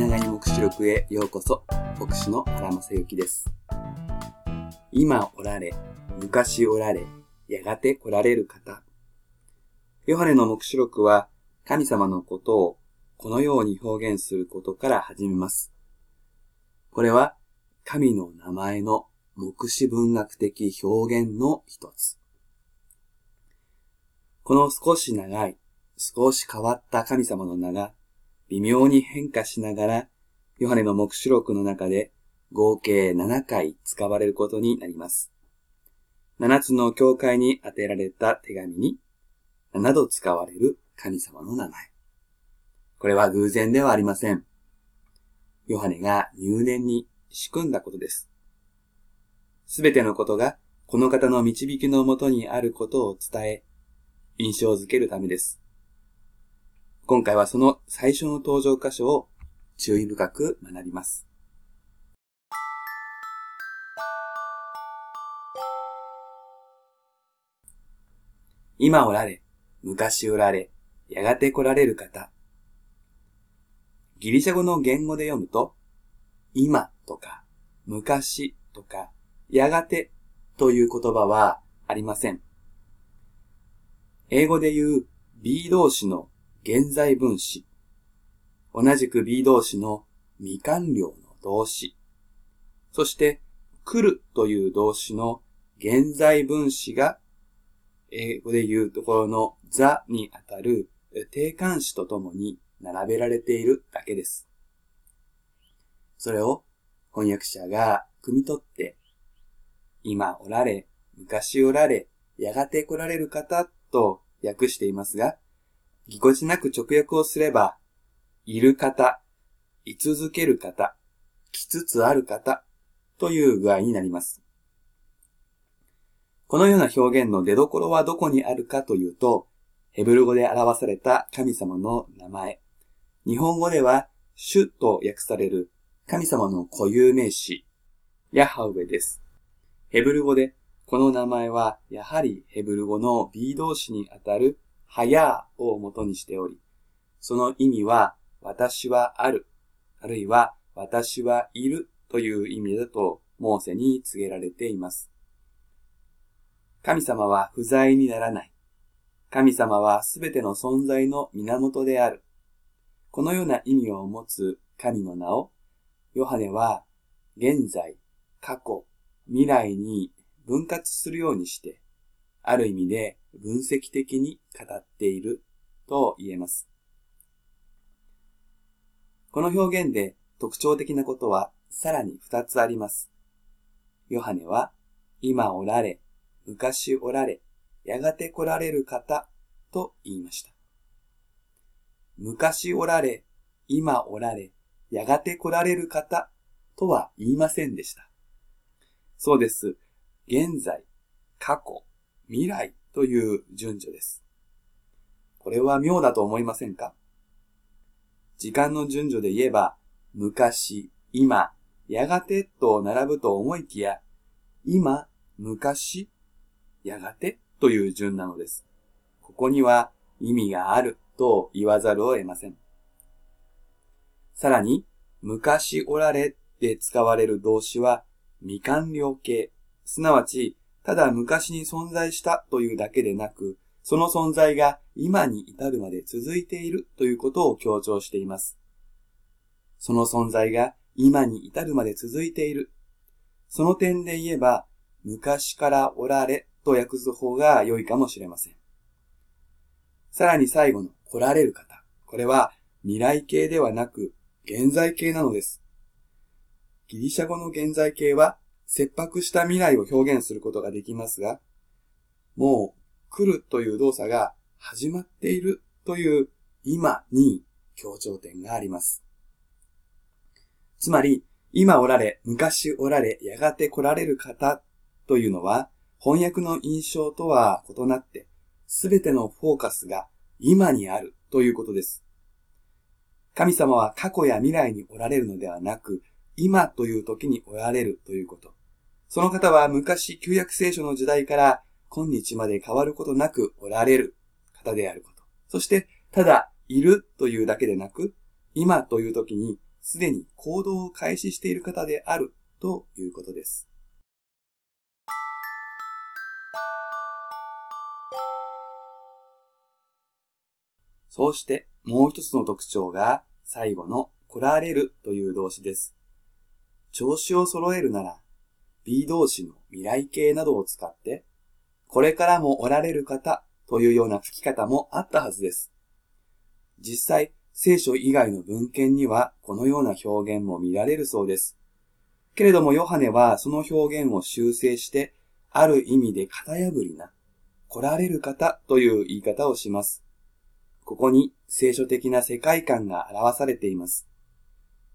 気長に目視録へようこそ、牧師の原正幸です。今おられ、昔おられ、やがて来られる方。ヨハネの目視録は、神様のことをこのように表現することから始めます。これは、神の名前の目視文学的表現の一つ。この少し長い、少し変わった神様の名が、微妙に変化しながら、ヨハネの目視録の中で合計7回使われることになります。7つの教会に当てられた手紙に7度使われる神様の名前。これは偶然ではありません。ヨハネが入念に仕組んだことです。すべてのことがこの方の導きのもとにあることを伝え、印象づけるためです。今回はその最初の登場箇所を注意深く学びます。今おられ、昔おられ、やがて来られる方。ギリシャ語の言語で読むと、今とか、昔とか、やがてという言葉はありません。英語で言う B 動詞の現在分詞。同じく B 動詞の未完了の動詞。そして、来るという動詞の現在分詞が、英語で言うところの the にあたる定冠詞とともに並べられているだけです。それを翻訳者が汲み取って、今おられ、昔おられ、やがて来られる方と訳していますが、ぎこちなく直訳をすれば、いる方、居続ける方、来つつある方という具合になります。このような表現の出所はどこにあるかというと、ヘブル語で表された神様の名前。日本語では主と訳される神様の固有名詞、ヤハウェです。ヘブル語でこの名前はやはりヘブル語の B 動詞にあたるはやーを元にしており、その意味は私はある、あるいは私はいるという意味だとモーセに告げられています。神様は不在にならない。神様はすべての存在の源である。このような意味を持つ神の名を、ヨハネは現在、過去、未来に分割するようにして、ある意味で分析的に語っていると言えます。この表現で特徴的なことはさらに二つあります。ヨハネは、今おられ、昔おられ、やがて来られる方と言いました。昔おられ、今おられ、やがて来られる方とは言いませんでした。そうです。現在、過去、未来という順序です。これは妙だと思いませんか？時間の順序で言えば、昔、今、やがてと並ぶと思いきや、今、昔、やがてという順なのです。ここには意味があると言わざるを得ません。さらに、昔おられで使われる動詞は未完了形、すなわち、ただ昔に存在したというだけでなく、その存在が今に至るまで続いているということを強調しています。その存在が今に至るまで続いている。その点で言えば、昔からおられと訳す方が良いかもしれません。さらに最後の来られる方。これは未来形ではなく現在形なのです。ギリシャ語の現在形は切迫した未来を表現することができますが、もう来るという動作が始まっているという今に強調点があります。つまり、今おられ、昔おられ、やがて来られる方というのは、翻訳の印象とは異なって、すべてのフォーカスが今にあるということです。神様は過去や未来におられるのではなく、今という時におられるということ。その方は昔旧約聖書の時代から今日まで変わることなくおられる方であること。そして、ただいるというだけでなく、今という時にすでに行動を開始している方であるということです。そうしてもう一つの特徴が最後の来られるという動詞です。調子を揃えるなら B 動詞の未来形などを使ってこれからもおられる方というような吹き方もあったはずです。実際、聖書以外の文献にはこのような表現も見られるそうです。けれどもヨハネはその表現を修正して、ある意味で型破りな、来られる方という言い方をします。ここに聖書的な世界観が表されています。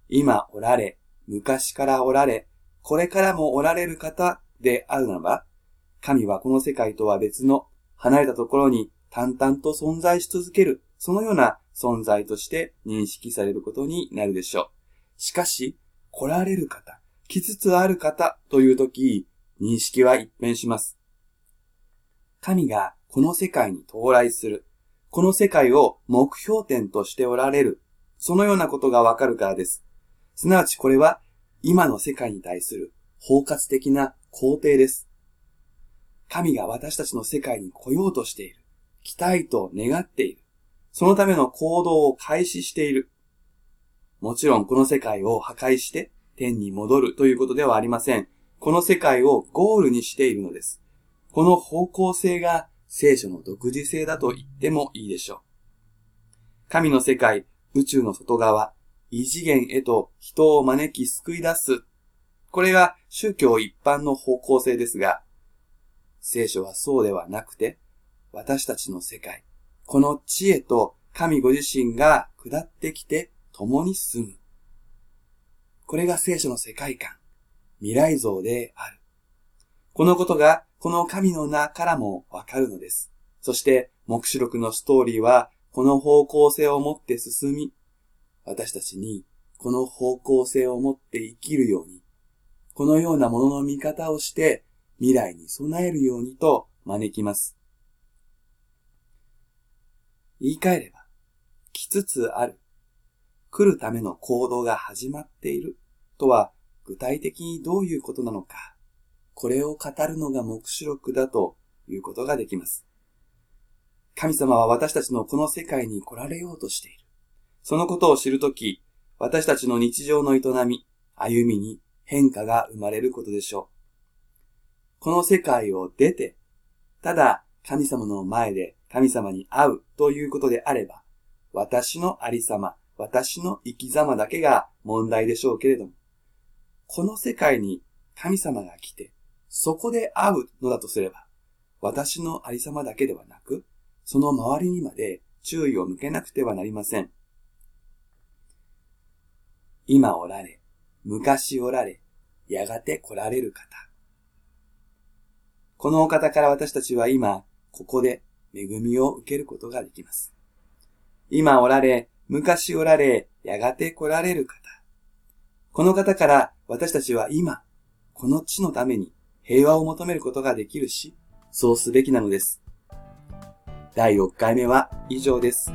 今おられ、昔からおられ、これからもおられる方であるならば、神はこの世界とは別の離れたところに淡々と存在し続ける、そのような存在として認識されることになるでしょう。しかし、来られる方、来つつある方というとき、認識は一変します。神がこの世界に到来する。この世界を目標点としておられる。そのようなことがわかるからです。すなわちこれは今の世界に対する包括的な肯定です。神が私たちの世界に来ようとしている。来たいと願っている。そのための行動を開始している。もちろんこの世界を破壊して天に戻るということではありません。この世界をゴールにしているのです。この方向性が聖書の独自性だと言ってもいいでしょう。神の世界、宇宙の外側、異次元へと人を招き救い出す。これが宗教一般の方向性ですが、聖書はそうではなくて、私たちの世界、この知恵と神ご自身が下ってきて共に住む。これが聖書の世界観、未来像である。このことがこの神の名からもわかるのです。そして、目視録のストーリーは、この方向性を持って進み、私たちにこの方向性を持って生きるように、このようなものの見方をして未来に備えるようにと招きます。言い換えれば、来つつある、来るための行動が始まっているとは具体的にどういうことなのかこれを語るのが目視録だということができます。神様は私たちのこの世界に来られようとしている。そのことを知るとき、私たちの日常の営み、歩みに変化が生まれることでしょう。この世界を出て、ただ神様の前で神様に会うということであれば、私のありさま、私の生き様だけが問題でしょうけれども、この世界に神様が来て、そこで会うのだとすれば、私のありさまだけではなく、その周りにまで注意を向けなくてはなりません。今おられ、昔おられ、やがて来られる方。このお方から私たちは今、ここで恵みを受けることができます。今おられ、昔おられ、やがて来られる方。この方から私たちは今、この地のために平和を求めることができるし、そうすべきなのです。第6回目は以上です。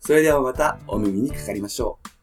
それではまたお耳にかかりましょう。